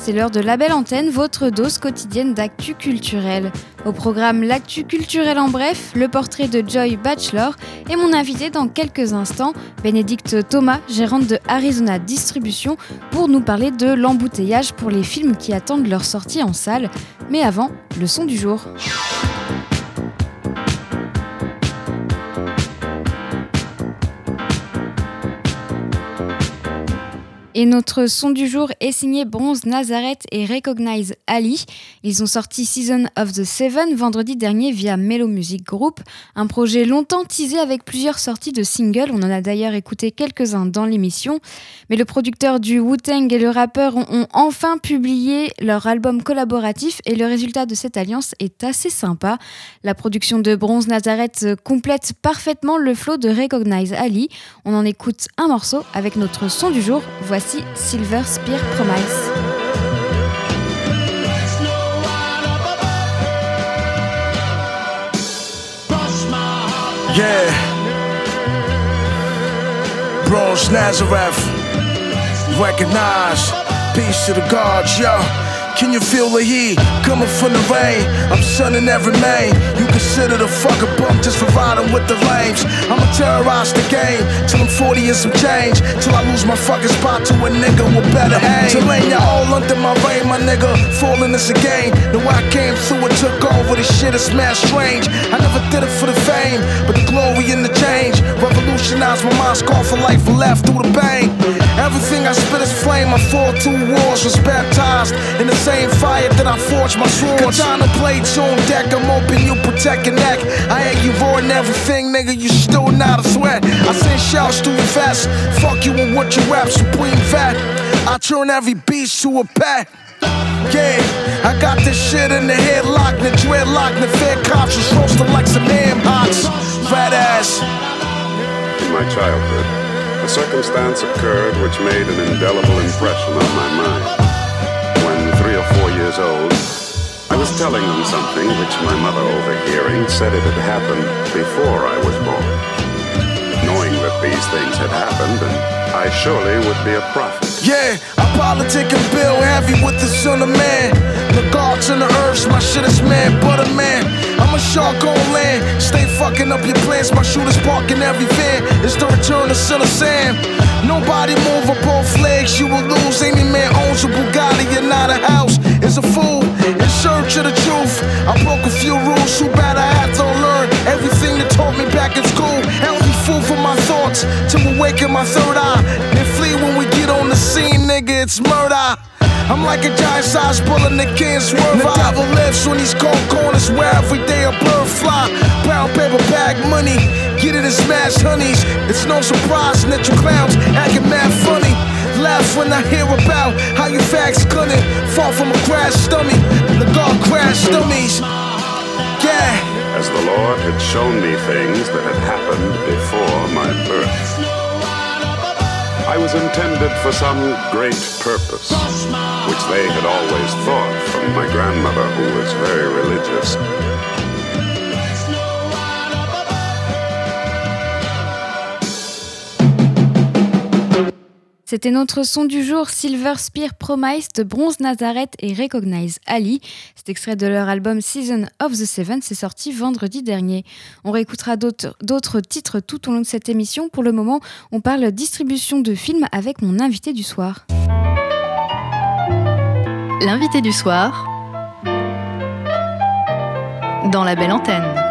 c'est l'heure de la belle antenne, votre dose quotidienne d'actu culturel. Au programme L'actu culturel en bref, le portrait de Joy Bachelor et mon invité dans quelques instants, Bénédicte Thomas, gérante de Arizona Distribution, pour nous parler de l'embouteillage pour les films qui attendent leur sortie en salle. Mais avant, le son du jour. Et notre son du jour est signé Bronze Nazareth et Recognize Ali. Ils ont sorti Season of the Seven vendredi dernier via Mellow Music Group, un projet longtemps teasé avec plusieurs sorties de singles. On en a d'ailleurs écouté quelques-uns dans l'émission. Mais le producteur du Wu-Tang et le rappeur ont, enfin publié leur album collaboratif et le résultat de cette alliance est assez sympa. La production de Bronze Nazareth complète parfaitement le flow de Recognize Ali. On en écoute un morceau avec notre son du jour. Voici Silver Spear Promise. Yeah. Bronze Nazareth. Recognize. Peace to the gods, yo. Can you feel the heat coming from the rain? I'm sunning every main. You consider the fucking bump just for riding with the lames. I'ma terrorize the game till I'm 40 and some change. Till I lose my fucking spot to a nigga with better aim. Till ain't you all under my reign, my nigga. Falling is a game. Know I came through and took over. This shit is mad strange. I never did it for the fame, but the glory and the change. Revolutionized my mind, scarred for life and left through the pain. Everything I spit is flame. I fought two wars, was baptized in the same fire that I forged my sword. Katana blades on deck, I'm open, you protect your neck. I hear you roaring everything, nigga, you still not a threat. I send shouts to your vest, fuck you and what you rap, supreme fat. I turn every beast to a pet. Yeah, I got this shit in the headlock, the dreadlock, the fed cops was roasting like some ham hocks. Fat ass. In my childhood, a circumstance occurred which made an indelible impression on my mind years old, I was telling them something which my mother, overhearing, said it had happened before I was born. Knowing that these things had happened, and I surely would be a prophet. Yeah, I politic and bill heavy with the son of man. The gods and the earths, my shit is man, but a man. I'm a shark on land, stay fucking up your plans. My shooters parking every van. It's the return of Son of Sam. Nobody move up both legs, you will lose. Any man owns a Bugatti, you're not a house. It's a fool in search of the truth. I broke a few rules, too bad I had to learn everything that taught me back in school. Healthy food for my thoughts till awaken my third eye. And flee when we get on the scene, nigga, it's murder. I'm like a giant sized bullet that can't swerve. The devil lives on these cold corners where every day a bird fly. Brown paper bag money, get it and smash honeys. It's no surprise that you clowns. Laugh when I hear about how you facts couldn't fall from a crash dummy. The God crash dummies. Yeah. As the Lord had shown me things that had happened before my birth. I was intended for some great purpose, which they had always thought from my grandmother, who was very religious. C'était notre son du jour Silver Spear Promise de Bronze Nazareth et Recognize Ali. C'est extrait de leur album Season of the Seven, c'est sorti vendredi dernier. On réécoutera d'autres titres tout au long de cette émission. Pour le moment, on parle distribution de films avec mon invité du soir. L'invité du soir dans la belle antenne.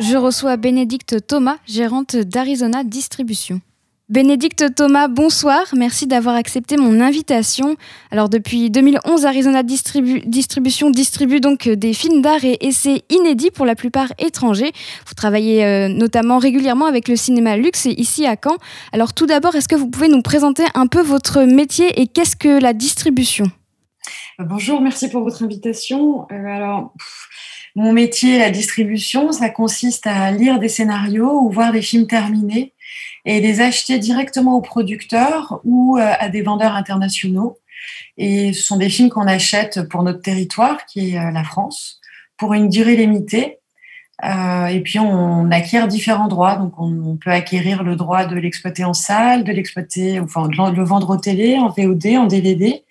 Je reçois Bénédicte Thomas, gérante d'Arizona Distribution. Bénédicte Thomas, bonsoir. Merci d'avoir accepté mon invitation. Alors depuis 2011, Arizona Distribution distribue donc des films d'art et essais inédits pour la plupart étrangers. Vous travaillez euh, notamment régulièrement avec le cinéma luxe ici à Caen. Alors tout d'abord, est-ce que vous pouvez nous présenter un peu votre métier et qu'est-ce que la distribution? Bonjour, merci pour votre invitation. Euh, alors, mon métier, la distribution, ça consiste à lire des scénarios ou voir des films terminés et les acheter directement aux producteurs ou euh, à des vendeurs internationaux. Et ce sont des films qu'on achète pour notre territoire, qui est euh, la France, pour une durée limitée. Euh, et puis on acquiert différents droits. Donc on, peut acquérir le droit de l'exploiter en salle, de l'exploiter, enfin de le vendre au télé, en VOD, en DVD.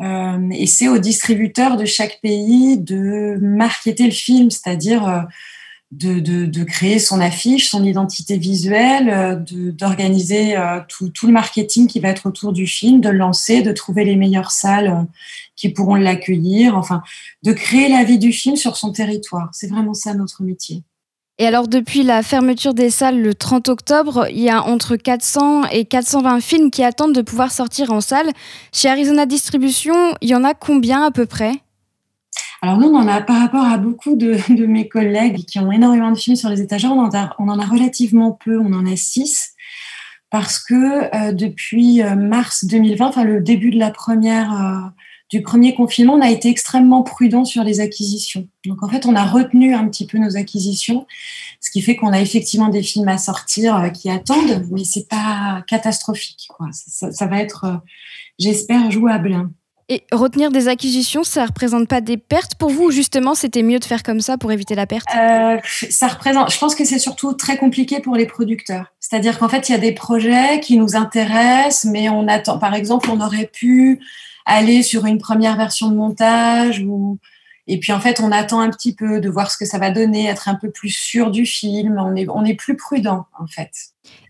Euh, et c'est au distributeur de chaque pays de marketer le film, c'est-à-dire de, de, de, créer son affiche, son identité visuelle, euh, d'organiser euh, tout, tout, le marketing qui va être autour du film, de le lancer, de trouver les meilleures salles euh, qui pourront l'accueillir, enfin, de créer la vie du film sur son territoire. C'est vraiment ça notre métier. Et alors, depuis la fermeture des salles le 30 octobre, il y a entre 400 et 420 films qui attendent de pouvoir sortir en salle. Chez Arizona Distribution, il y en a combien à peu près? Alors nous, on en a par rapport à beaucoup de, mes collègues qui ont énormément de films sur les étagères, on en a, on en a relativement peu, on en a six, parce que euh, depuis euh, mars 2020, enfin le début de la première, euh, du premier confinement, on a été extrêmement prudent sur les acquisitions. Donc en fait, on a retenu un petit peu nos acquisitions, ce qui fait qu'on a effectivement des films à sortir qui attendent, mais c'est pas catastrophique. Quoi. Ça, ça va être, j'espère, jouable. Et retenir des acquisitions, ça représente pas des pertes pour vous ou justement c'était mieux de faire comme ça pour éviter la perte? Euh, Ça représente. Je pense que c'est surtout très compliqué pour les producteurs. C'est-à-dire qu'en fait il y a des projets qui nous intéressent, mais on attend. Par exemple, on aurait pu aller sur une première version de montage ou et puis en fait, on attend un petit peu de voir ce que ça va donner, être un peu plus sûr du film. On est, on est plus prudent en fait.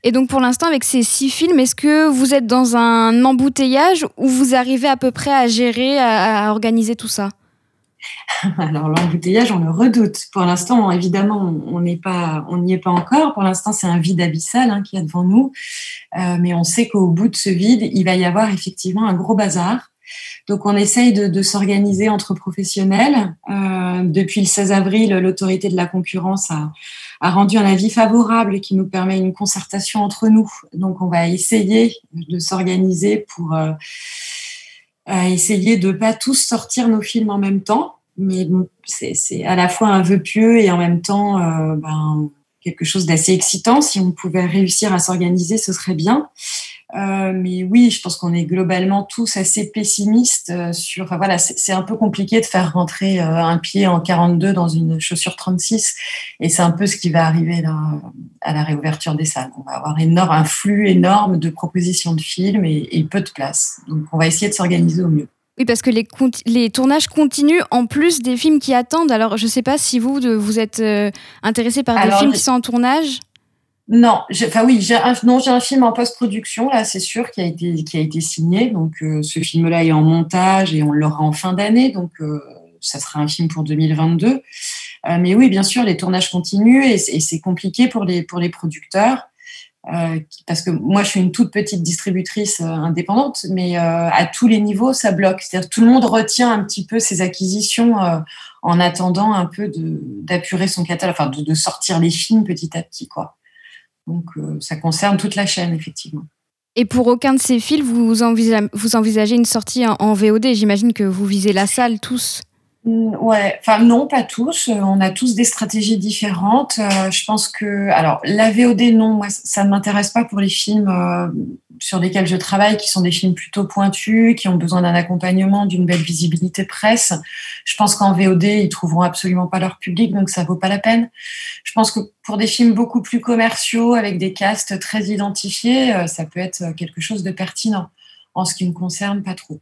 Et donc pour l'instant, avec ces six films, est-ce que vous êtes dans un embouteillage ou vous arrivez à peu près à gérer, à, organiser tout ça? Alors l'embouteillage, on le redoute. Pour l'instant, évidemment, on n'est pas, on n'y est pas encore. Pour l'instant, c'est un vide abyssal hein, qui y a devant nous. Euh, mais on sait qu'au bout de ce vide, il va y avoir effectivement un gros bazar. Donc on essaye de, s'organiser entre professionnels. Euh, depuis le 16 avril, l'autorité de la concurrence a, rendu un avis favorable qui nous permet une concertation entre nous. Donc on va essayer de s'organiser pour euh, essayer de pas tous sortir nos films en même temps. Mais c'est à la fois un vœu pieux et en même temps euh, ben, quelque chose d'assez excitant. Si on pouvait réussir à s'organiser, ce serait bien. Euh, mais oui, je pense qu'on est globalement tous assez pessimistes euh, sur. Enfin voilà, c'est un peu compliqué de faire rentrer euh, un pied en 42 dans une chaussure 36, et c'est un peu ce qui va arriver là, à la réouverture des salles. On va avoir énorme, un flux énorme de propositions de films et, et peu de place. Donc on va essayer de s'organiser au mieux. Oui, parce que les, les, tournages continuent en plus des films qui attendent. Alors, je ne sais pas si vous, vous êtes intéressé par des films qui sont en tournage. Non, enfin oui, j'ai un, non, j'ai un film en post-production là, c'est sûr, qui a été qui signé. Donc euh, ce film-là est en montage et on l'aura en fin d'année, donc euh, ça sera un film pour 2022. Euh, mais oui, bien sûr, les tournages continuent et, c'est compliqué pour les producteurs parce que moi je suis une toute petite distributrice indépendante, mais à tous les niveaux ça bloque. C'est-à-dire tout le monde retient un petit peu ses acquisitions en attendant un peu d'apurer son catalogue, enfin de, de sortir les films petit à petit quoi. Donc euh, ça concerne toute la chaîne, effectivement. Et pour aucun de ces envisagez, vous envisagez une sortie en, VOD J'imagine que vous visez la salle tous. Mm, ouais, enfin non, pas tous. On a tous des stratégies différentes. Euh, je pense que, alors, la VOD, non, moi, ça ne m'intéresse pas pour les films euh, sur lesquels je travaille, qui sont des films plutôt pointus, qui ont besoin d'un accompagnement, d'une belle visibilité presse. Je pense qu'en VOD, ils trouveront absolument pas leur public, donc ça vaut pas la peine. Je pense que pour des films beaucoup plus commerciaux, avec des castes très identifiés, euh, ça peut être quelque chose de pertinent. En ce qui me concerne, pas trop.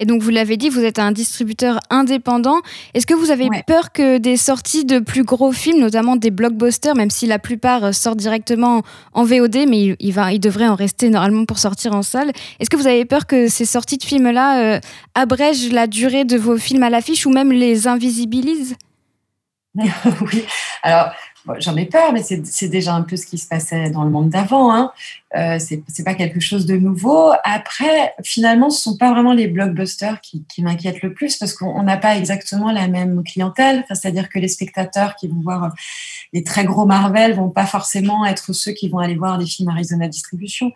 Et donc, vous l'avez dit, vous êtes un distributeur indépendant. Est-ce que vous avez peur que des sorties de plus gros films, notamment des blockbusters, même si la plupart euh, sortent directement en VOD, mais il, va, il devrait en rester normalement pour sortir en salle, est-ce que vous avez peur que ces sorties de films-là euh, abrègent la durée de vos films à l'affiche ou même les invisibilisent? Oui, alors j'en ai peur, mais c'est déjà un peu ce qui se passait dans le monde d'avant. Hein. Euh, c'est pas quelque chose de nouveau. Après, finalement, ce sont pas vraiment les blockbusters qui, qui m'inquiètent le plus parce qu'on n'a pas exactement la même clientèle. C'est-à-dire que les spectateurs qui vont voir les très gros Marvel vont pas forcément être ceux qui vont aller voir des films Arizona Distribution.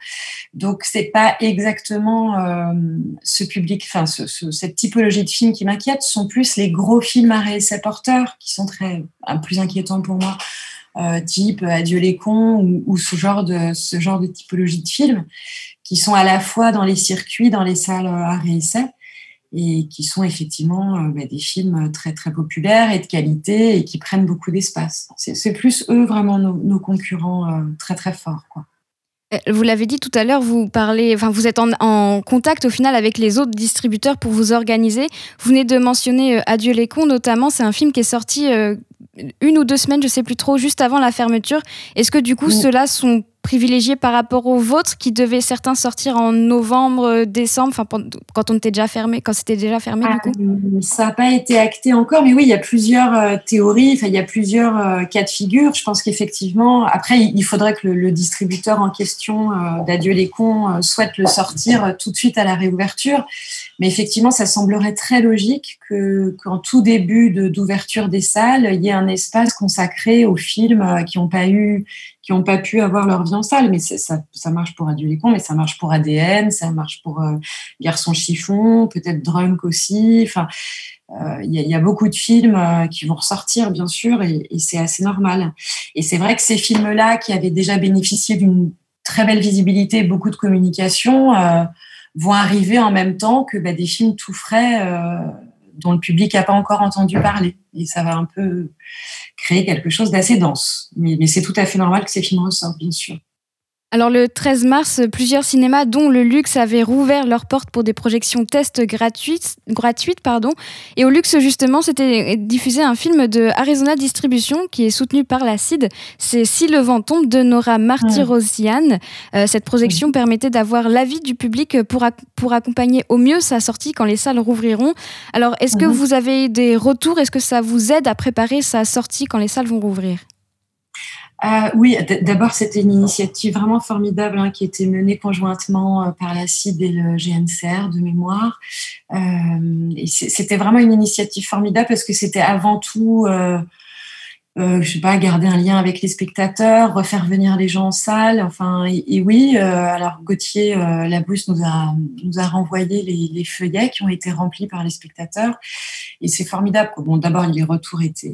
Donc, c'est pas exactement euh, ce public, enfin, ce, ce, cette typologie de films qui m'inquiète. Ce sont plus les gros films à réessai porteurs qui sont très plus inquiétants pour moi euh, type Adieu les cons ou, ce genre de typologie de films qui sont à la fois dans les circuits, dans les salles à réessai et qui sont effectivement euh, bah, des films très très populaires et de qualité et qui prennent beaucoup d'espace. C'est plus eux vraiment nos, concurrents euh, très très forts. Vous l'avez dit tout à l'heure, vous parlez, enfin vous êtes en, contact au final avec les autres distributeurs pour vous organiser. Vous venez de mentionner Adieu les cons notamment, c'est un film qui est sorti une ou deux semaines, je sais plus trop, juste avant la fermeture. Est-ce que du coup, ceux-là sont privilégiés par rapport aux vôtres qui devaient certains sortir en novembre, euh, décembre, enfin quand on était déjà fermé, quand c'était déjà fermé du coup? ah, Ça n'a pas été acté encore, mais oui, il y a plusieurs euh, théories, il y a plusieurs euh, cas de figure. Je pense qu'effectivement, après il faudrait que le, distributeur en question d'Adieu les cons souhaite le sortir tout de suite à la réouverture. Mais effectivement, ça semblerait très logique que qu'en tout début d'ouverture des salles, il y ait un espace consacré aux films qui n'ont pas pas pu avoir leur vie en salle. Mais ça, marche pour cons, mais ça marche pour ADN, ça marche pour euh, Garçon chiffon, peut-être Drunk aussi. Enfin, euh, il y, a beaucoup de films euh, qui vont ressortir, bien sûr, et, c'est assez normal. Et c'est vrai que ces films-là, qui avaient déjà bénéficié d'une très belle visibilité, beaucoup de communication, vont arriver en même temps que bah, des films tout frais dont le public n'a pas encore entendu parler. Et ça va un peu créer quelque chose d'assez dense. Mais c'est tout à fait normal que ces films ressortent, bien sûr. Alors le 13 mars, plusieurs cinémas, dont le Luxe, avaient rouvert leurs portes pour des projections tests gratuites. gratuites pardon. Et au Luxe, justement, c'était diffusé un film de Arizona Distribution qui est soutenu par la CID. C'est Si le vent tombe de Nora Martirosian. Euh, cette projection permettait d'avoir l'avis du public pour, pour accompagner au mieux sa sortie quand les salles rouvriront. Alors, est-ce que vous avez des retours? Est-ce que ça vous aide à préparer sa sortie quand les salles vont rouvrir? Euh, oui, d'abord, c'était une initiative vraiment formidable hein, qui était menée conjointement euh, par la CID et le GNCR de mémoire. Euh, c'était vraiment une initiative formidable parce que c'était avant tout, je sais pas, garder un lien avec les spectateurs, refaire venir les gens en salle. Enfin, et, oui, alors Gauthier Labousse nous a, nous a renvoyé les, les, feuillets qui ont été remplis par les spectateurs. Et c'est formidable. Bon, d'abord, les retours étaient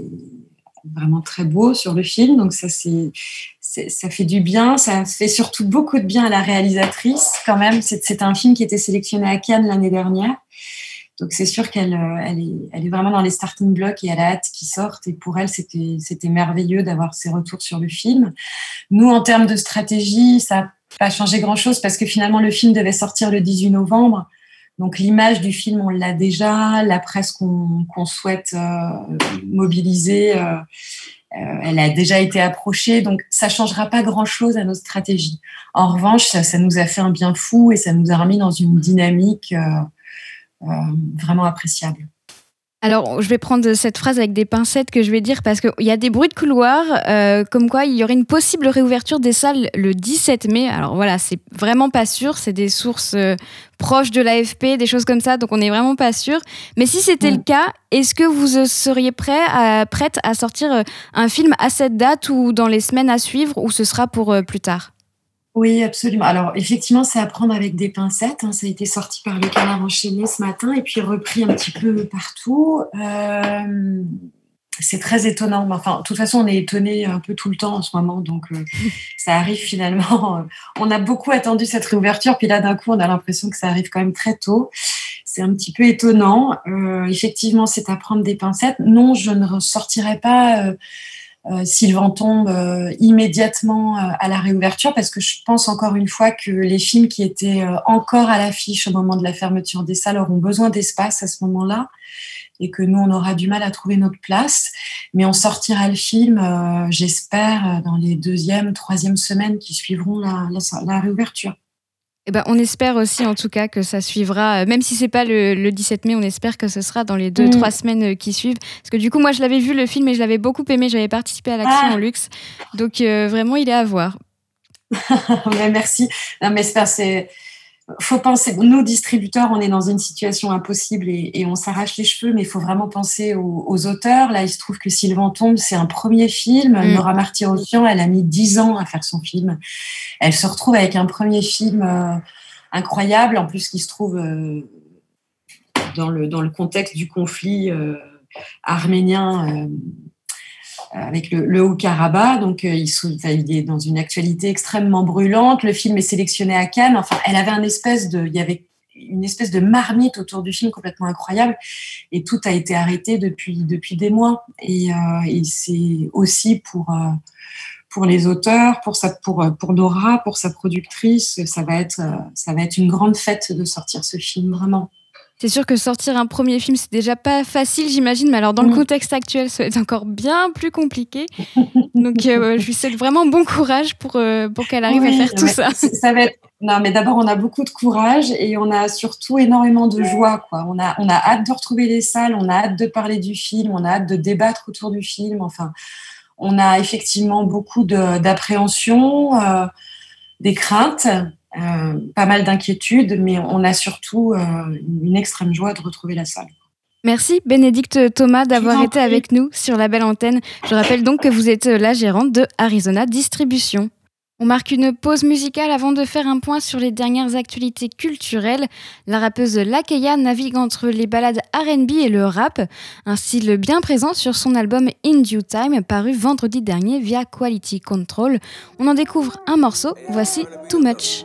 vraiment très beau sur le film. Donc ça, c'est, ça fait du bien. Ça fait surtout beaucoup de bien à la réalisatrice quand même. C'est, un film qui était sélectionné à Cannes l'année dernière. Donc c'est sûr qu'elle euh, elle est, elle est vraiment dans les starting blocks et elle a hâte qu'il sorte. Et pour elle, c'était, c'était merveilleux d'avoir ses retours sur le film. Nous, en termes de stratégie, ça n'a pas changé grand-chose parce que finalement, le film devait sortir le 18 novembre. Donc l'image du film, on l'a déjà, la presse qu'on souhaite euh, mobiliser, euh, euh, elle a déjà été approchée, donc ça changera pas grand-chose à notre stratégie. En revanche, ça, nous a fait un bien fou et ça nous a remis dans une dynamique vraiment appréciable. Alors, je vais prendre cette phrase avec des pincettes que je vais dire parce qu'il y a des bruits de couloir, euh, comme quoi il y aurait une possible réouverture des salles le 17 mai. Alors voilà, c'est vraiment pas sûr, c'est des sources euh, proches de l'AFP, des choses comme ça, donc on n'est vraiment pas sûr. Mais si c'était le cas, est-ce que vous euh, seriez prêt à, prête à sortir un film à cette date ou dans les semaines à suivre ou ce sera pour plus tard? Oui, absolument. Alors, effectivement, c'est à prendre avec des pincettes. Hein. Ça a été sorti par le canard enchaîné ce matin et puis repris un petit peu partout. Euh, c'est très étonnant. Enfin, de toute façon, on est étonné un peu tout le temps en ce moment, donc euh, ça arrive finalement. On a beaucoup attendu cette réouverture, puis là, d'un coup, on a l'impression que ça arrive quand même très tôt. C'est un petit peu étonnant. Euh, effectivement, c'est à prendre des pincettes. Non, je ne ressortirai pas euh, vent tombe euh, immédiatement euh, à la réouverture, parce que je pense encore une fois que les films qui étaient encore à l'affiche au moment de la fermeture des salles auront besoin d'espace à ce moment-là et que nous, on aura du mal à trouver notre place. Mais on sortira le film, j'espère, dans les deuxième, troisième semaines qui suivront la réouverture. Eh ben, on espère aussi en tout cas que ça suivra, même si c'est pas le, 17 mai, on espère que ce sera dans les deux, mm. trois semaines euh, qui suivent. Parce que du coup, moi, je l'avais vu le film et je l'avais beaucoup aimé, j'avais participé à l'action ah. en luxe. Donc euh, vraiment, il est à voir. mais merci. Non, mais c'est faut penser, nous distributeurs, on est dans une situation impossible et, on s'arrache les cheveux, mais il faut vraiment penser aux, auteurs. Là, il se trouve que Sylvain Tombe, c'est un premier film. Mm. Nora Martyrossian, elle a mis dix ans à faire son film. Elle se retrouve avec un premier film euh, incroyable, en plus qui se trouve euh, dans, le, dans le contexte du conflit euh, arménien avec le, Haut-Karabakh. Donc, euh, il, est dans une actualité extrêmement brûlante. Le film est sélectionné à Cannes. Enfin, elle avait espèce de, il y avait une espèce de marmite autour du film complètement incroyable et tout a été arrêté depuis depuis des mois et, euh, c'est aussi pour pour les auteurs pour sa pour pour Nora pour sa productrice ça va être ça va être une grande fête de sortir ce film vraiment c'est sûr que sortir un premier film, c'est déjà pas facile, j'imagine, mais alors dans le mm. contexte actuel, ça va être encore bien plus compliqué. Donc, euh, je lui souhaite vraiment bon courage pour, euh, pour qu'elle arrive à faire tout ça. ça va être... Non, mais d'abord, on a beaucoup de courage et on a surtout énormément de joie. Quoi. On, a, on a hâte de retrouver les salles, on a hâte de parler du film, on a hâte de débattre autour du film. Enfin, on a effectivement beaucoup d'appréhension, euh, des craintes. Euh, pas mal d'inquiétudes, mais on a surtout euh, une extrême joie de retrouver la salle. Merci Bénédicte Thomas d'avoir été avec nous sur la belle antenne. Je rappelle donc que vous êtes la gérante de Arizona Distribution. On marque une pause musicale avant de faire un point sur les dernières actualités culturelles. La rappeuse Lakeya navigue entre les ballades RB et le rap, un style bien présent sur son album In Due Time paru vendredi dernier via Quality Control. On en découvre un morceau, voici Too Much.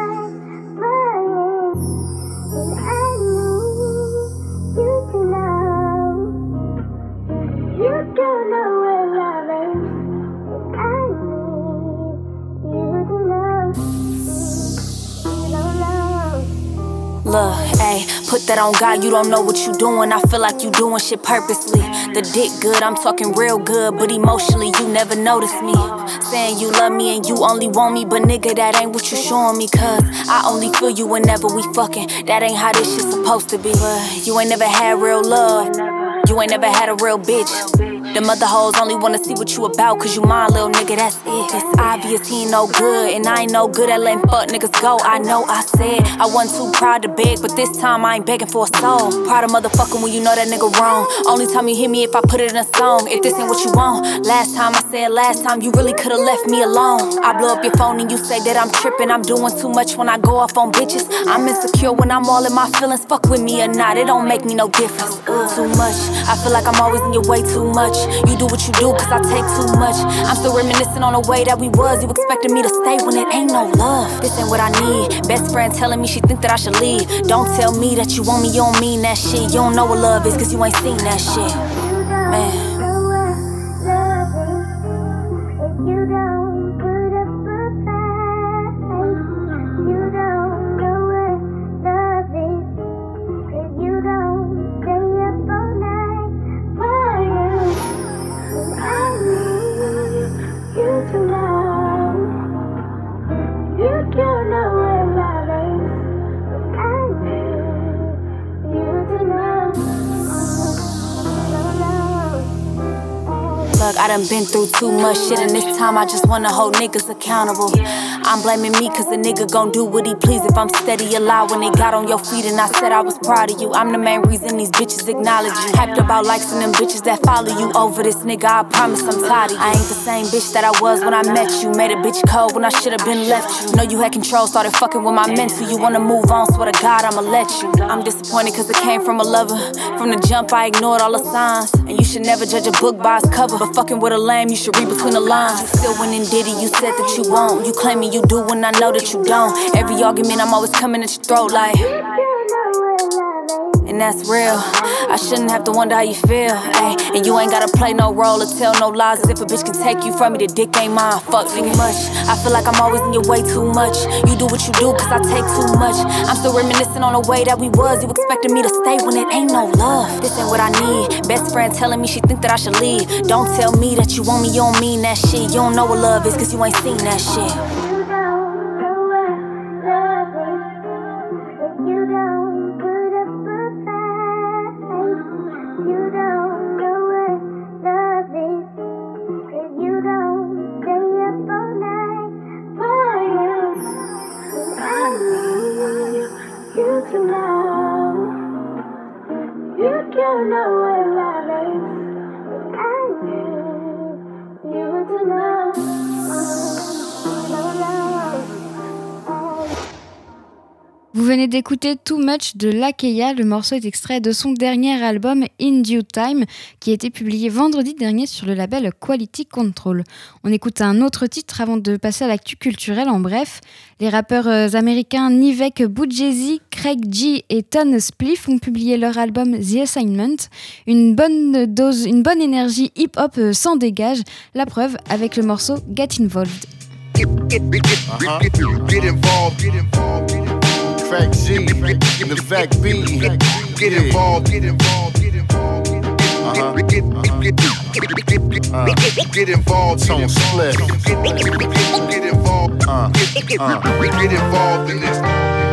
that on God, you don't know what you doing. I feel like you doing shit purposely. The dick good, I'm talking real good, but emotionally you never notice me. Saying you love me and you only want me, but nigga, that ain't what you showing me. Cause I only feel you whenever we fucking. That ain't how this shit supposed to be. You ain't never had real love. You ain't never had a real bitch. Them other hoes only wanna see what you about, cause you my little nigga, that's it. It's obvious he ain't no good, and I ain't no good at letting fuck niggas go. I know I said I wasn't too proud to beg, but this time I ain't begging for a soul. Proud of motherfucking when you know that nigga wrong. Only time you hit me if I put it in a song. If this ain't what you want. Last time I said last time, you really could've left me alone. I blow up your phone and you say that I'm tripping. I'm doing too much when I go off on bitches. I'm insecure when I'm all in my feelings. Fuck with me or not, it don't make me no difference. too much. I feel like I'm always in your way too much. You do what you do, cause I take too much. I'm still reminiscing on the way that we was. You expected me to stay when it ain't no love. This ain't what I need. Best friend telling me she think that I should leave. Don't tell me that you want me, you don't mean that shit. You don't know what love is, cause you ain't seen that shit. Man. I done been through too much shit, and this time I just wanna hold niggas accountable. I'm blaming me cause the nigga gon' do what he please if I'm steady alive when they got on your feet and I said I was proud of you. I'm the main reason these bitches acknowledge you. Hyped about likes and them bitches that follow you over this nigga. I promise I'm tired of you. I ain't the same bitch that I was when I met you. Made a bitch cold when I should've been left you. Know you had control, started fucking with my mental. You wanna move on, swear to God I'ma let you. I'm disappointed cause it came from a lover. From the jump, I ignored all the signs. And you should never judge a book by its cover. But fucking with a lame, you should read between the lines. You still winning Diddy, you said that you won't. You claiming you do when I know that you don't. Every argument, I'm always coming at your throat like and that's real. I shouldn't have to wonder how you feel, ayy. And you ain't gotta play no role or tell no lies. As if a bitch can take you from me, the dick ain't mine. Fuck too much. I feel like I'm always in your way too much. You do what you do, cause I take too much. I'm still reminiscing on the way that we was. You expected me to stay when it ain't no love. This ain't what I need. Best friend telling me she think that I should leave. Don't tell me that you want me, you don't mean that shit. You don't know what love is, cause you ain't seen that shit. Venez d'écouter Too Much de Lakeya. Le morceau est extrait de son dernier album In Due Time, qui a été publié vendredi dernier sur le label Quality Control. On écoute un autre titre avant de passer à l'actu culturelle. En bref, les rappeurs euh, américains Nivek Boudjezi, Craig G et Ton Spliff ont publié leur album The Assignment. Une bonne dose, une bonne énergie hip-hop euh, sans dégage. La preuve avec le morceau Get Involved. Track G, the fact B, get involved, get involved, get involved. Uh-huh. Get, get, involved, tone split. Get involved, uh, uh, get involved in this.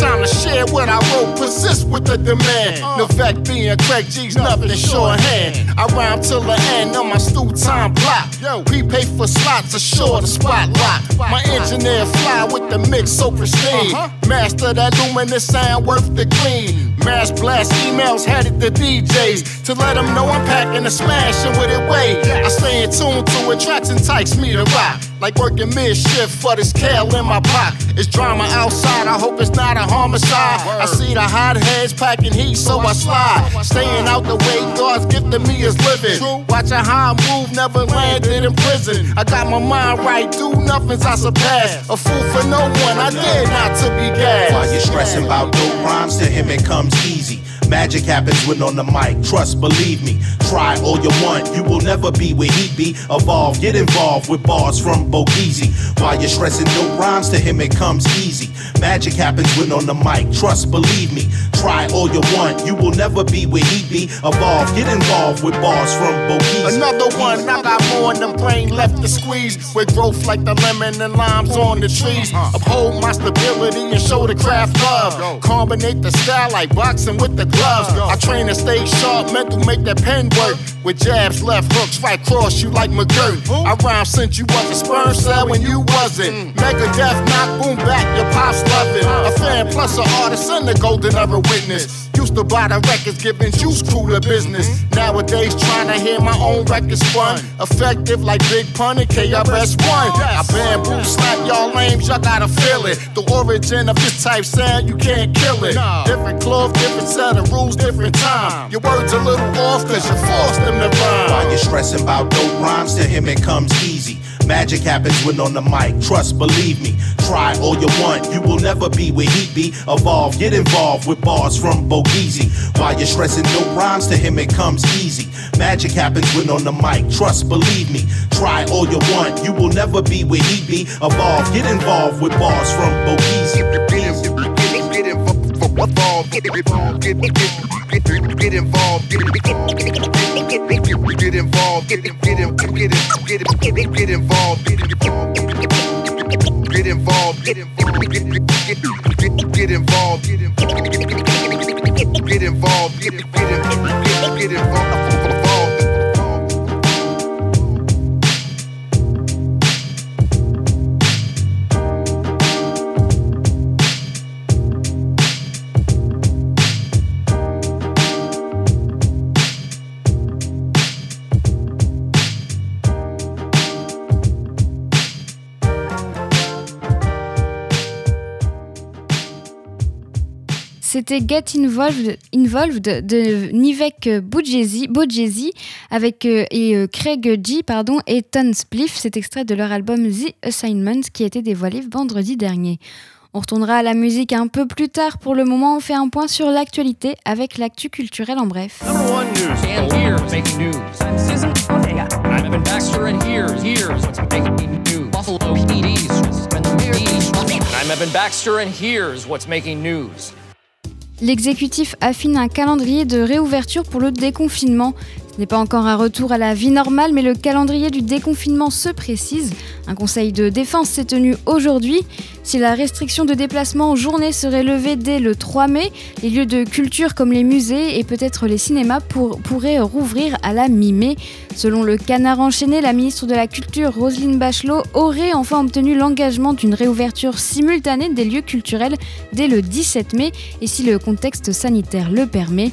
Time to share what I wrote, persist with the demand. The fact being Craig G's nothing shorthand. I rhyme till the end on my stool time block. Prepay for slots, assure the spot lock. My engineer fly with the mix so pristine. Master that luminous sound worth the clean. Mass blast emails headed to DJs to let them know I'm packing a smash and with it way. I stay in tune to it, tracks entice me to rock. Like working mid shift for this kale in my pocket. It's drama outside, I hope it's not a homicide. I see the hot heads packing heat, so I slide. Staying out the way, God's gift to me is living. Watching how I move, never landed in prison. I got my mind right, do nothing's I surpass. A fool for no one, I dare not to be gas. Why you're stressing about dope rhymes, to him it comes easy. Magic happens when on the mic. Trust, believe me. Try all you want. You will never be where he be. Evolve, get involved with bars from Bogeezy. While you're stressing no rhymes, to him it comes easy. Magic happens when on the mic. Trust, believe me. Try all you want. You will never be where he be. Evolve, get involved with bars from Bogeezy. Another one, I got more than brain left to squeeze. With growth like the lemon and limes on the trees. Uphold my stability and show the craft love. Combinate the style like boxing with the gloves. I train to stay sharp, mental make that pen work. With jabs, left hooks, right cross you like McGirt. I rhyme since you was a sperm cell when you wasn't. Mm. Mega death, knock, boom back, your pops loving. A fan plus an artist and the golden ever witness. Used to buy the records, giving juice crew the business. Mm. Nowadays, trying to hear my own records spun. Effective like Big Pun and KRS1. I bamboo slap y'all lames, y'all gotta feel it. The origin of this type sound, you can't kill it. Different club, different set of rules, different time. Your words a little off, cause you forced them to rhyme. While you're stressing about dope rhymes, to him it comes easy. Magic happens when on the mic. Trust, believe me. Try all you want. You will never be where he be. Evolve, get involved with bars from Bogeezy. While you're stressing no rhymes, to him it comes easy. Magic happens when on the mic. Trust, believe me. Try all you want. You will never be where he be. Evolve, get involved with bars from Bogeezy. Get involved, get involved, get get get get involved, get get get involved, get get get get get get involved, get involved, get involved, get involved, get get get involved, get involved, get involved, get involved. C'était Get Involved, Involved de Nivek Bojezi avec euh, et euh, Craig G pardon et Ton Spliff. C'est extrait de leur album The Assignment qui a été dévoilé vendredi dernier. On retournera à la musique un peu plus tard. Pour le moment, on fait un point sur l'actualité avec l'actu culturelle en bref. I'm Evan Baxter and here's what's making news? L'exécutif affine un calendrier de réouverture pour le déconfinement. N'est pas encore un retour à la vie normale, mais le calendrier du déconfinement se précise. Un conseil de défense s'est tenu aujourd'hui. Si la restriction de déplacement en journée serait levée dès le 3 mai, les lieux de culture comme les musées et peut-être les cinémas pourraient rouvrir à la mi-mai. Selon le canard enchaîné, la ministre de la Culture, Roselyne Bachelot, aurait enfin obtenu l'engagement d'une réouverture simultanée des lieux culturels dès le 17 mai, et si le contexte sanitaire le permet.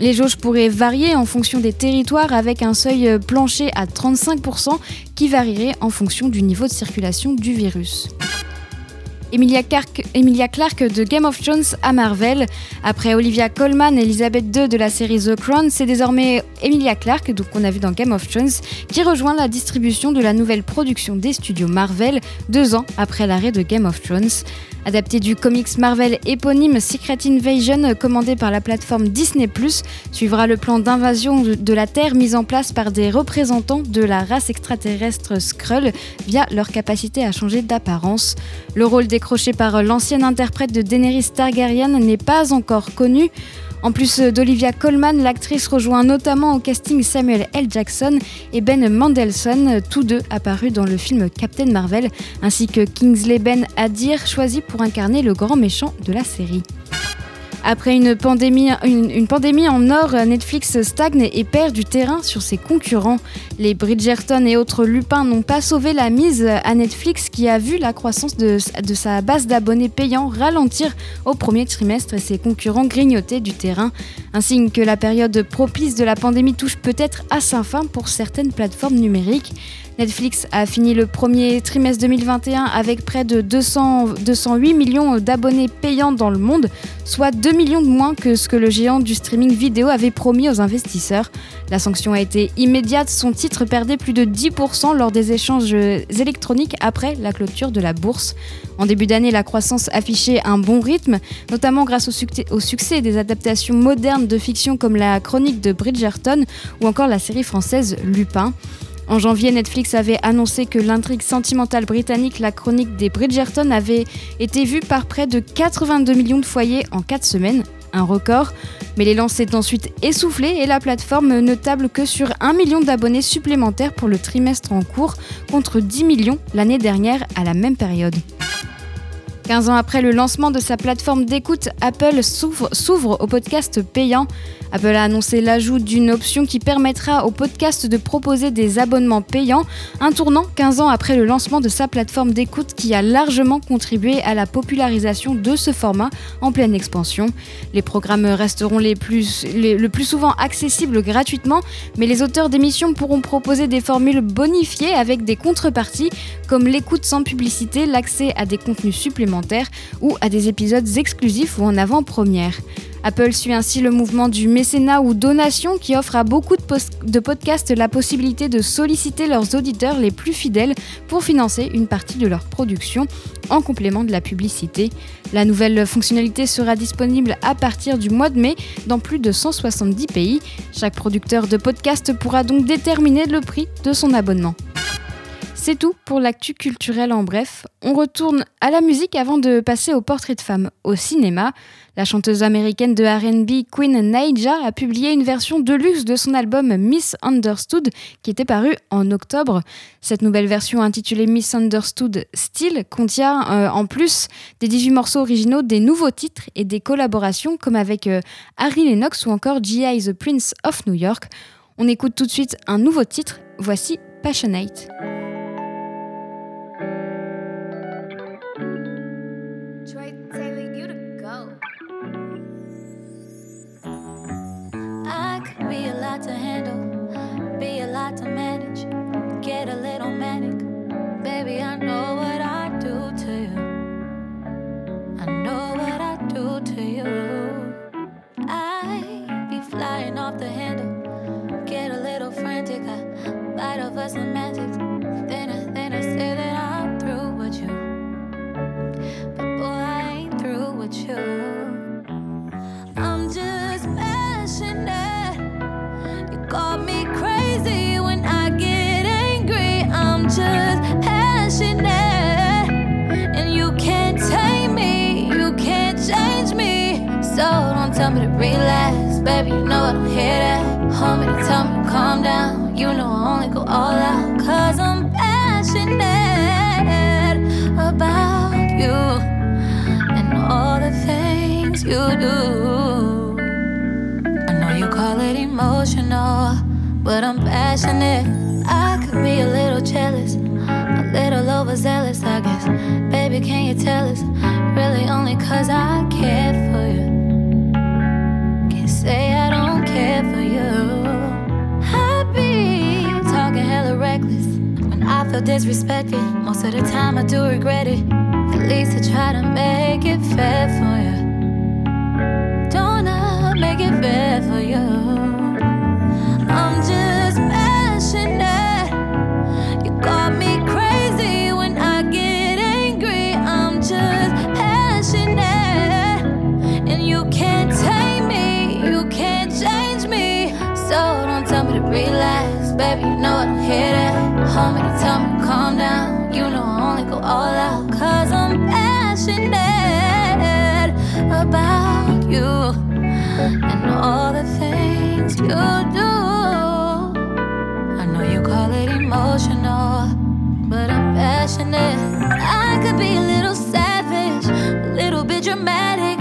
Les jauges pourraient varier en fonction des territoires avec un seuil plancher à 35% qui varierait en fonction du niveau de circulation du virus. Emilia Clarke, de Game of Thrones à Marvel. Après Olivia Colman et Elizabeth II de la série The Crown, c'est désormais Emilia Clarke, donc qu'on a vu dans Game of Thrones, qui rejoint la distribution de la nouvelle production des studios Marvel deux ans après l'arrêt de Game of Thrones. Adapté du comics Marvel éponyme Secret Invasion commandé par la plateforme Disney ⁇ suivra le plan d'invasion de la Terre mis en place par des représentants de la race extraterrestre Skrull via leur capacité à changer d'apparence. Le rôle décroché par l'ancienne interprète de Daenerys Targaryen n'est pas encore connu. En plus d'Olivia Colman, l'actrice rejoint notamment au casting Samuel L. Jackson et Ben Mendelsohn, tous deux apparus dans le film Captain Marvel, ainsi que Kingsley Ben Adir, choisi pour incarner le grand méchant de la série. Après une pandémie, en or, Netflix stagne et perd du terrain sur ses concurrents. Les Bridgerton et autres lupins n'ont pas sauvé la mise à Netflix qui a vu la croissance de, de sa base d'abonnés payants ralentir au premier trimestre et ses concurrents grignoter du terrain. Un signe que la période propice de la pandémie touche peut-être à sa fin pour certaines plateformes numériques. Netflix a fini le premier trimestre 2021 avec près de 200, 208 millions d'abonnés payants dans le monde, soit 2 millions de moins que ce que le géant du streaming vidéo avait promis aux investisseurs. La sanction a été immédiate, son titre perdait plus de 10% lors des échanges électroniques après la clôture de la bourse. En début d'année, la croissance affichait un bon rythme, notamment grâce au, au succès des adaptations modernes de fiction comme la chronique de Bridgerton ou encore la série française Lupin. En janvier, Netflix avait annoncé que l'intrigue sentimentale britannique La Chronique des Bridgerton avait été vue par près de 82 millions de foyers en 4 semaines, un record. Mais l'élan s'est ensuite essoufflé et la plateforme ne table que sur 1 million d'abonnés supplémentaires pour le trimestre en cours, contre 10 millions l'année dernière à la même période. 15 ans après le lancement de sa plateforme d'écoute, Apple s'ouvre au podcast payant. Apple a annoncé l'ajout d'une option qui permettra au podcast de proposer des abonnements payants, un tournant 15 ans après le lancement de sa plateforme d'écoute qui a largement contribué à la popularisation de ce format en pleine expansion. Les programmes resteront les plus, le plus souvent accessibles gratuitement, mais les auteurs d'émissions pourront proposer des formules bonifiées avec des contreparties comme l'écoute sans publicité, l'accès à des contenus supplémentaires ou à des épisodes exclusifs ou en avant-première. Apple suit ainsi le mouvement du mécénat ou donation qui offre à beaucoup de, podcasts la possibilité de solliciter leurs auditeurs les plus fidèles pour financer une partie de leur production en complément de la publicité. La nouvelle fonctionnalité sera disponible à partir du mois de mai dans plus de 170 pays. Chaque producteur de podcast pourra donc déterminer le prix de son abonnement. C'est tout pour l'actu culturel en bref. On retourne à la musique avant de passer au portrait de femme au cinéma. La chanteuse américaine de RB Queen Naija a publié une version de luxe de son album Misunderstood qui était paru en octobre. Cette nouvelle version intitulée Misunderstood Still contient euh, en plus des 18 morceaux originaux, des nouveaux titres et des collaborations comme avec euh, Harry Lennox ou encore G.I. The Prince of New York. On écoute tout de suite un nouveau titre, voici Passionate. Get a little manic. Baby, I know what I do to you. I know what I do to you. I be flying off the handle, get a little frantic. I bite off a semantics. Then I, then I say that I'm through with you. But boy, I ain't through with you. Hold me to tell me to calm down. You know I only go all out, cause I'm passionate about you and all the things you do I know you call it emotional, but I'm passionate. I could be a little jealous, a little overzealous, I guess. Baby, can you tell us? Really, only cause I care for you. Can't say I don't care. for you. I be talking hella reckless when I feel disrespected. Most of the time I do regret it. At least I try to make it fair for you. Don't I make it fair for you? Don't hear that. Homie, to tell me calm down. You know I only go all out. Cause I'm passionate about you and all the things you do. I know you call it emotional, but I'm passionate. I could be a little savage, a little bit dramatic.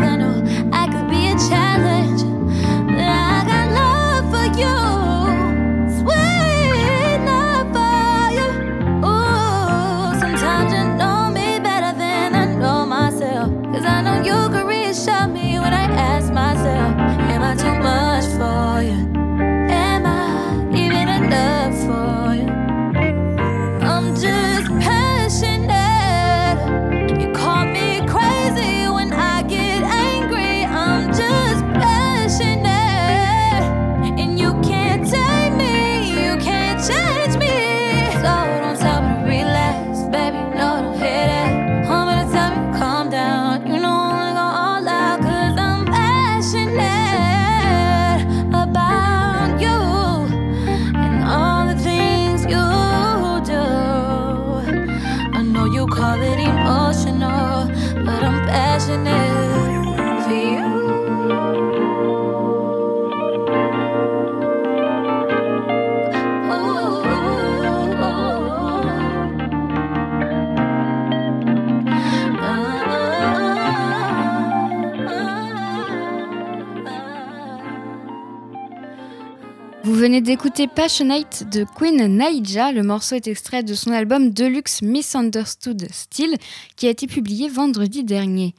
D'écouter Passionate de Queen Naija. Le morceau est extrait de son album Deluxe Misunderstood Still qui a été publié vendredi dernier.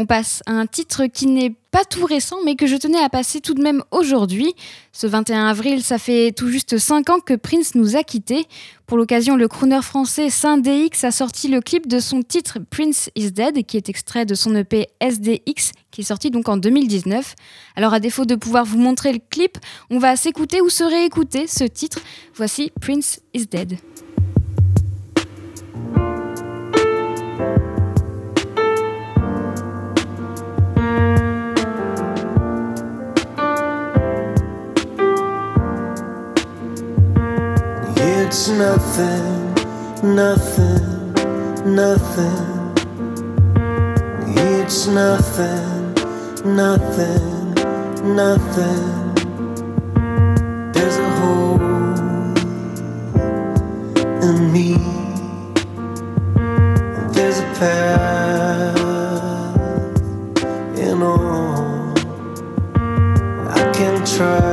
On passe à un titre qui n'est pas tout récent mais que je tenais à passer tout de même aujourd'hui. Ce 21 avril, ça fait tout juste 5 ans que Prince nous a quittés. Pour l'occasion, le crooner français Saint DX a sorti le clip de son titre Prince is Dead qui est extrait de son EP SDX qui est sorti donc en 2019. Alors à défaut de pouvoir vous montrer le clip, on va s'écouter ou se réécouter ce titre. Voici Prince is Dead. It's nothing, nothing, nothing. It's nothing, nothing, nothing. There's a hole in me. There's a path in all. I can try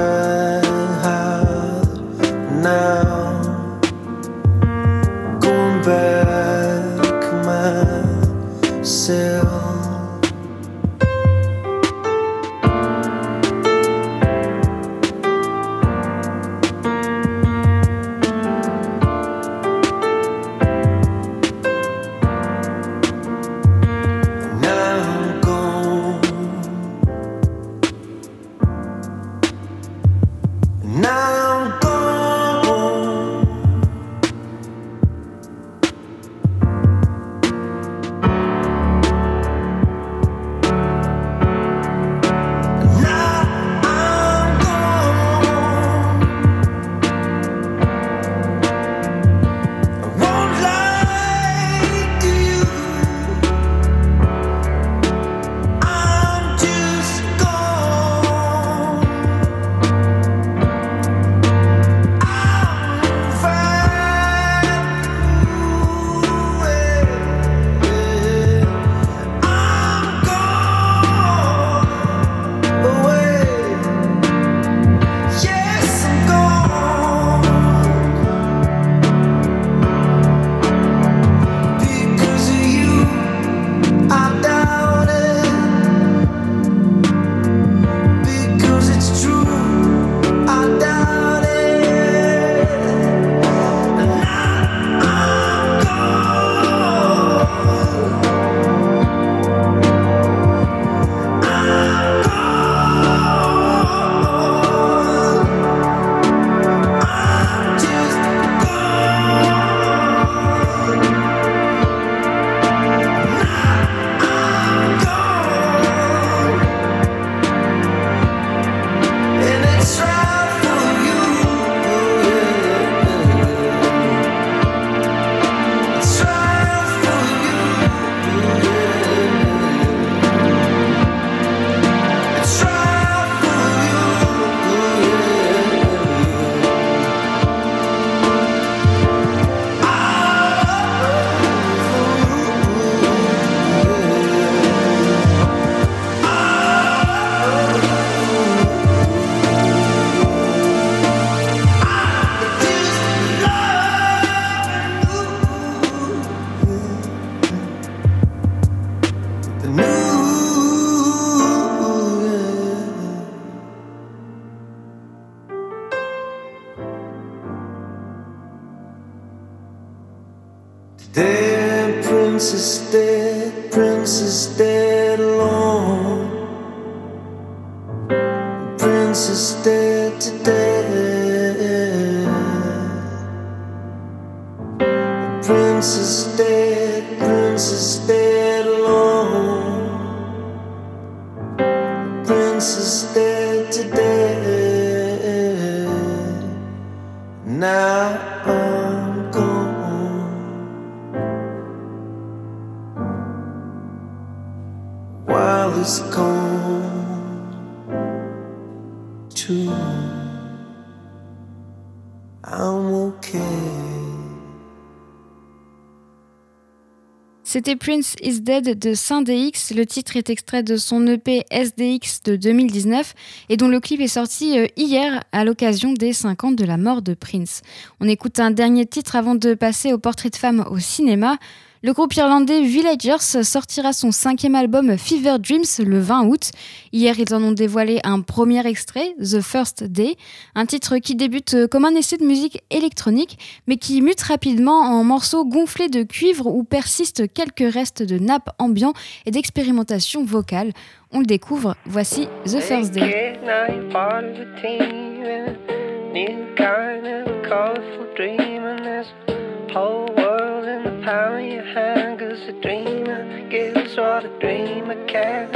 C'était Prince is Dead de Saint-DX. Le titre est extrait de son EP SDX de 2019 et dont le clip est sorti euh, hier à l'occasion des 5 ans de la mort de Prince. On écoute un dernier titre avant de passer au portrait de femme au cinéma. Le groupe irlandais Villagers sortira son cinquième album Fever Dreams le 20 août. Hier, ils en ont dévoilé un premier extrait, The First Day, un titre qui débute comme un essai de musique électronique, mais qui mute rapidement en morceaux gonflés de cuivre où persistent quelques restes de nappes ambiants et d'expérimentation vocale. On le découvre, voici The First Day. hou je hankers, ze dreamer gives what a dreamer can.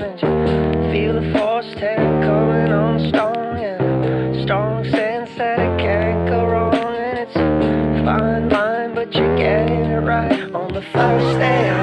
And you feel the force take coming on strong, and a strong sense that it can't go wrong. And it's a fine line, but you're getting it right on the first day.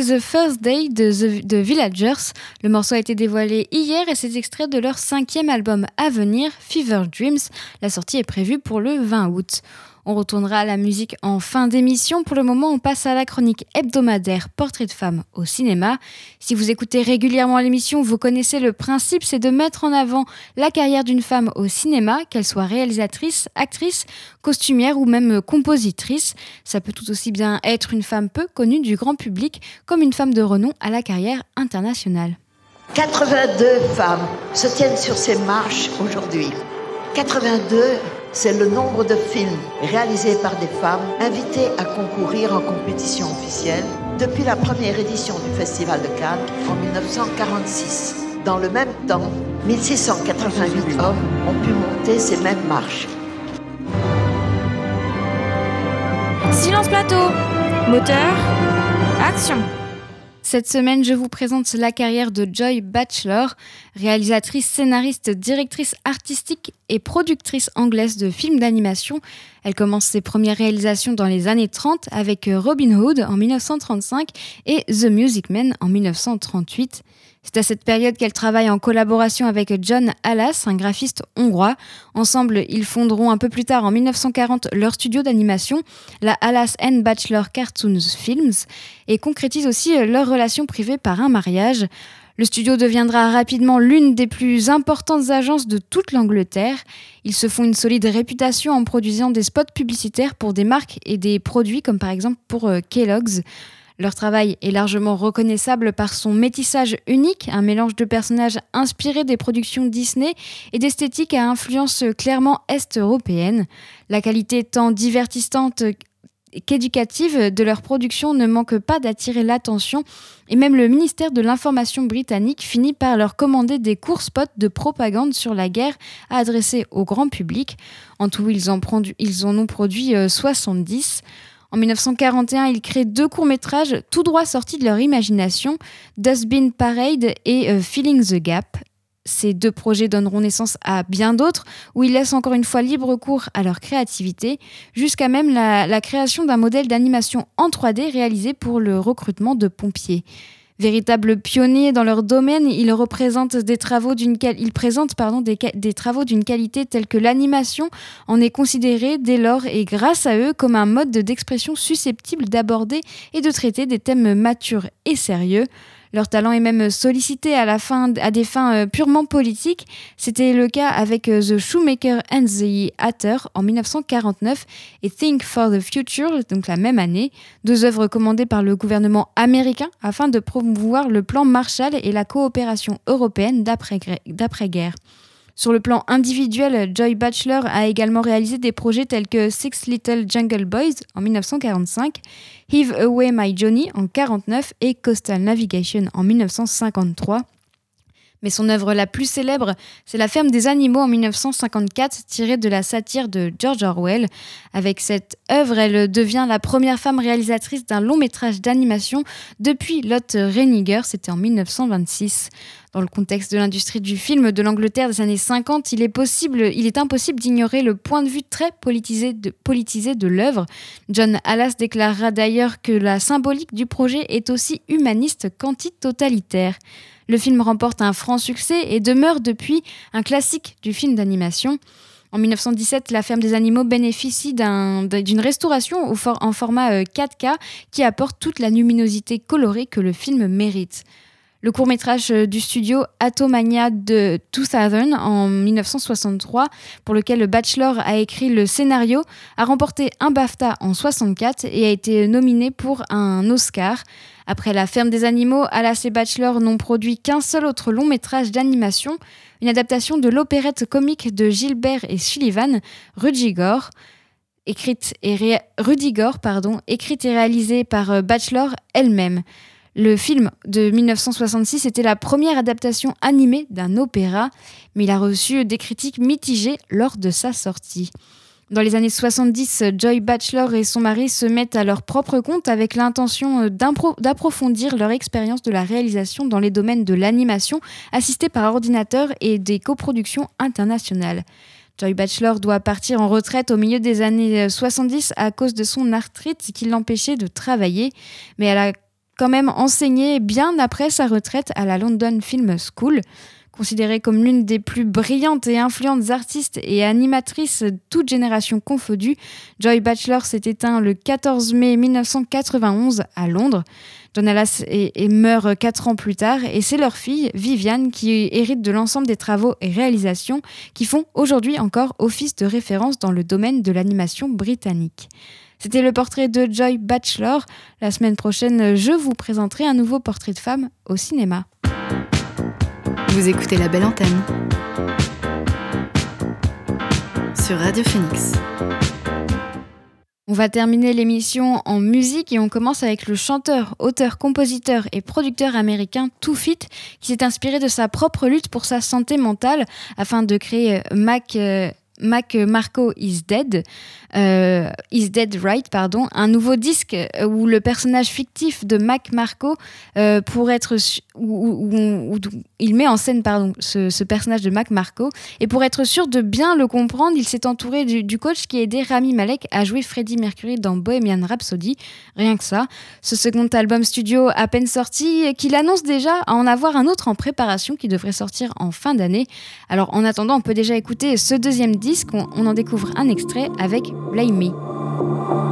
The First Day de The Villagers. Le morceau a été dévoilé hier et c'est extrait de leur cinquième album à venir, Fever Dreams. La sortie est prévue pour le 20 août. On retournera à la musique en fin d'émission. Pour le moment, on passe à la chronique hebdomadaire Portrait de femme au cinéma. Si vous écoutez régulièrement l'émission, vous connaissez le principe, c'est de mettre en avant la carrière d'une femme au cinéma, qu'elle soit réalisatrice, actrice, costumière ou même compositrice. Ça peut tout aussi bien être une femme peu connue du grand public comme une femme de renom à la carrière internationale. 82 femmes se tiennent sur ces marches aujourd'hui. 82 c'est le nombre de films réalisés par des femmes invitées à concourir en compétition officielle depuis la première édition du Festival de Cannes en 1946. Dans le même temps, 1688 hommes ont pu monter ces mêmes marches. Silence plateau, moteur, action. Cette semaine, je vous présente la carrière de Joy Batchelor, réalisatrice, scénariste, directrice artistique et productrice anglaise de films d'animation. Elle commence ses premières réalisations dans les années 30 avec Robin Hood en 1935 et The Music Man en 1938. C'est à cette période qu'elle travaille en collaboration avec John Alas, un graphiste hongrois. Ensemble, ils fonderont un peu plus tard, en 1940, leur studio d'animation, la Alas Bachelor Cartoons Films, et concrétisent aussi leur relation privée par un mariage. Le studio deviendra rapidement l'une des plus importantes agences de toute l'Angleterre. Ils se font une solide réputation en produisant des spots publicitaires pour des marques et des produits comme par exemple pour euh, Kellogg's. Leur travail est largement reconnaissable par son métissage unique, un mélange de personnages inspirés des productions Disney et d'esthétique à influence clairement est-européenne. La qualité tant divertissante qu'éducative de leur production ne manque pas d'attirer l'attention et même le ministère de l'Information britannique finit par leur commander des courts spots de propagande sur la guerre à adresser au grand public. En tout, ils en, ils en ont produit 70. En 1941, ils créent deux courts-métrages tout droit sortis de leur imagination, Dustbin Parade et euh, Filling the Gap. Ces deux projets donneront naissance à bien d'autres, où ils laissent encore une fois libre cours à leur créativité, jusqu'à même la création d'un modèle d'animation en 3D réalisé pour le recrutement de pompiers. Véritable pionniers dans leur domaine, ils représentent des travaux d'une présentent des travaux d'une qualité telle que l'animation en est considérée dès lors et grâce à eux comme un mode d'expression susceptible d'aborder et de traiter des thèmes matures et sérieux. Leur talent est même sollicité à, fin, des fins euh, purement politiques. C'était le cas avec euh, The Shoemaker and the Hatter en 1949 et Think for the Future, donc la même année, deux œuvres commandées par le gouvernement américain afin de promouvoir le plan Marshall et la coopération européenne d'après-guerre. Sur le plan individuel, Joy Batchelor a également réalisé des projets tels que Six Little Jungle Boys en 1945, Heave Away My Johnny en 1949 et Coastal Navigation en 1953. Mais son œuvre la plus célèbre, c'est La ferme des animaux en 1954, tirée de la satire de George Orwell. Avec cette œuvre, elle devient la première femme réalisatrice d'un long métrage d'animation depuis Lotte Reiniger, c'était en 1926. Dans le contexte de l'industrie du film de l'Angleterre des années 50, il est, impossible d'ignorer le point de vue très politisé de, politisé de l'œuvre. John Hallas déclarera d'ailleurs que la symbolique du projet est aussi humaniste qu'anti-totalitaire. Le film remporte un franc succès et demeure depuis un classique du film d'animation. En 1917, La ferme des animaux bénéficie d'une restauration en format 4K euh, qui apporte toute la luminosité colorée que le film mérite. Le court-métrage euh, du studio Atomania de 2000 en 1963, pour lequel le Bachelor a écrit le scénario, a remporté un BAFTA en 64 et a été nominé pour un Oscar. Après La ferme des animaux, Alas et Bachelor n'ont produit qu'un seul autre long métrage d'animation, une adaptation de l'opérette comique de Gilbert et Sullivan, Rudigor. Écrite et, écrite et réalisée par euh, Bachelor elle-même. Le film de 1966 était la première adaptation animée d'un opéra, mais il a reçu des critiques mitigées lors de sa sortie. Dans les années 70, Joy Batchelor et son mari se mettent à leur propre compte avec l'intention d'approfondir leur expérience de la réalisation dans les domaines de l'animation, assistée par ordinateur et des coproductions internationales. Joy Batchelor doit partir en retraite au milieu des années 70 à cause de son arthrite qui l'empêchait de travailler, mais elle a quand même enseigné bien après sa retraite à la London Film School. Considérée comme l'une des plus brillantes et influentes artistes et animatrices toute génération confondue, Joy Bachelor s'est éteint le 14 mai 1991 à Londres. John Alas et, meurt quatre ans plus tard et c'est leur fille, Viviane, qui hérite de l'ensemble des travaux et réalisations qui font aujourd'hui encore office de référence dans le domaine de l'animation britannique. C'était le portrait de Joy Bachelor. La semaine prochaine, je vous présenterai un nouveau portrait de femme au cinéma. Vous écoutez la belle antenne sur Radio Phoenix. On va terminer l'émission en musique et on commence avec le chanteur, auteur, compositeur et producteur américain Too Fit qui s'est inspiré de sa propre lutte pour sa santé mentale afin de créer Mac euh, Mac Marco is Dead, euh, Is Dead Right, pardon, un nouveau disque euh, où le personnage fictif de Mac Marco, euh, pour être, où, il met en scène pardon, ce, personnage de Mac Marco, et pour être sûr de bien le comprendre, il s'est entouré du, coach qui a aidé Rami Malek à jouer Freddie Mercury dans Bohemian Rhapsody, rien que ça. Ce second album studio à peine sorti, qu'il annonce déjà à en avoir un autre en préparation qui devrait sortir en fin d'année. Alors en attendant, on peut déjà écouter ce deuxième disque, on en découvre un extrait avec Blame Me.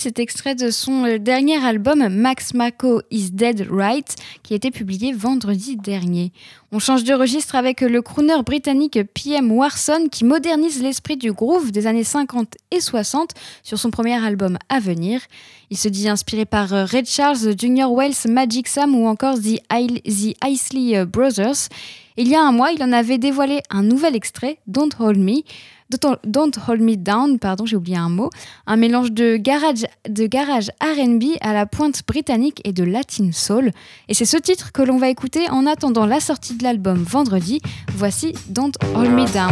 Fit, cet extrait de son euh, dernier album Max Mako Is Dead Right, qui a été publié vendredi dernier. On change de registre avec le crooner britannique PM Warson qui modernise l'esprit du groove des années 50 et 60 sur son premier album à venir. Il se dit inspiré par euh, Red Charles, Junior Wells, Magic Sam ou encore The, The Isley Brothers. Il y a un mois, il en avait dévoilé un nouvel extrait, Don't Hold Me. Don't Hold Me Down, pardon, j'ai oublié un mot, un mélange de garage, de garage RB à la pointe britannique et de latin soul. Et c'est ce titre que l'on va écouter en attendant la sortie de l'album vendredi. Voici Don't Hold Me Down.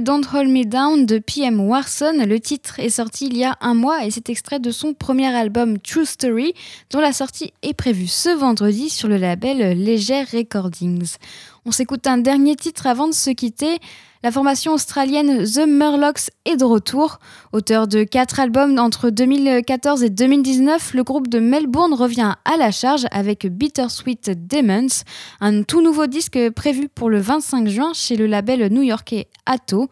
Don't Hold Me Down de PM Warson. Le titre est sorti il y a un mois et c'est extrait de son premier album True Story, dont la sortie est prévue ce vendredi sur le label Leger Recordings. On s'écoute un dernier titre avant de se quitter. La formation australienne The Murlocs est de retour. Auteur de quatre albums entre 2014 et 2019, le groupe de Melbourne revient à la charge avec Bittersweet Demons, un tout nouveau disque prévu pour le 25 juin chez le label new-yorkais Atto.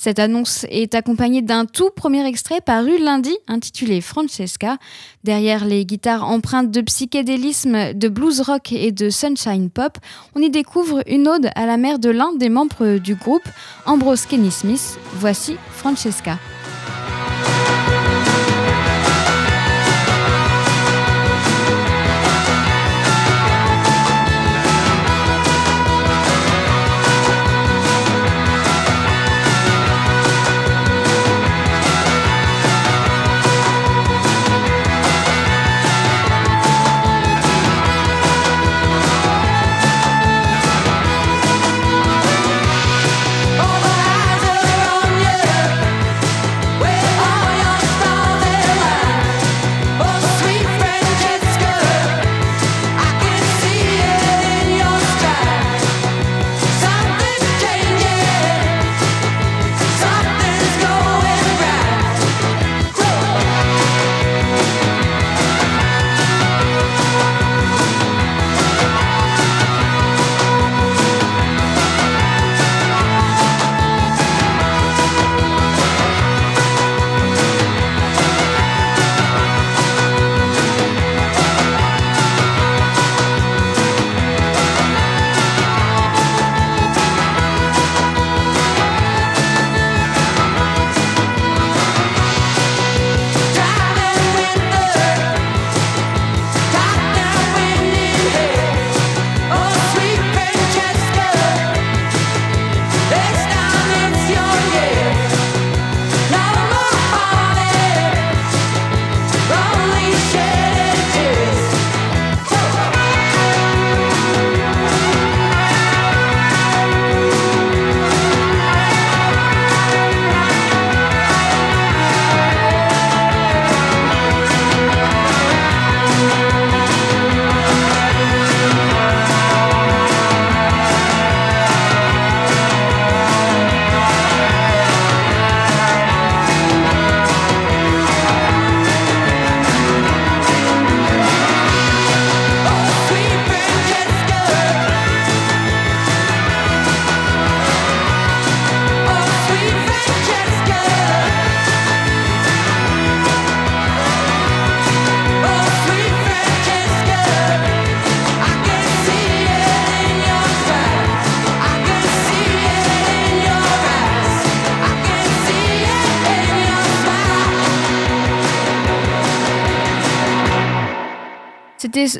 Cette annonce est accompagnée d'un tout premier extrait paru lundi intitulé Francesca. Derrière les guitares empreintes de psychédélisme, de blues rock et de sunshine pop, on y découvre une ode à la mère de l'un des membres du groupe, Ambrose Kenny Smith. Voici Francesca.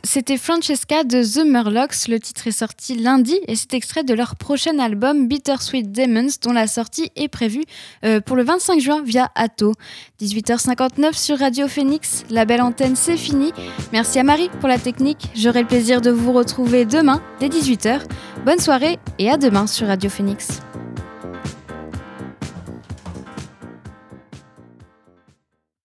C'était Francesca de The Murlocs. Le titre est sorti lundi et c'est extrait de leur prochain album Bittersweet Demons dont la sortie est prévue euh, pour le 25 juin via Atto. 18h59 sur Radio Phoenix. La belle antenne, c'est fini. Merci à Marie pour la technique. J'aurai le plaisir de vous retrouver demain dès 18h. Bonne soirée et à demain sur Radio Phoenix.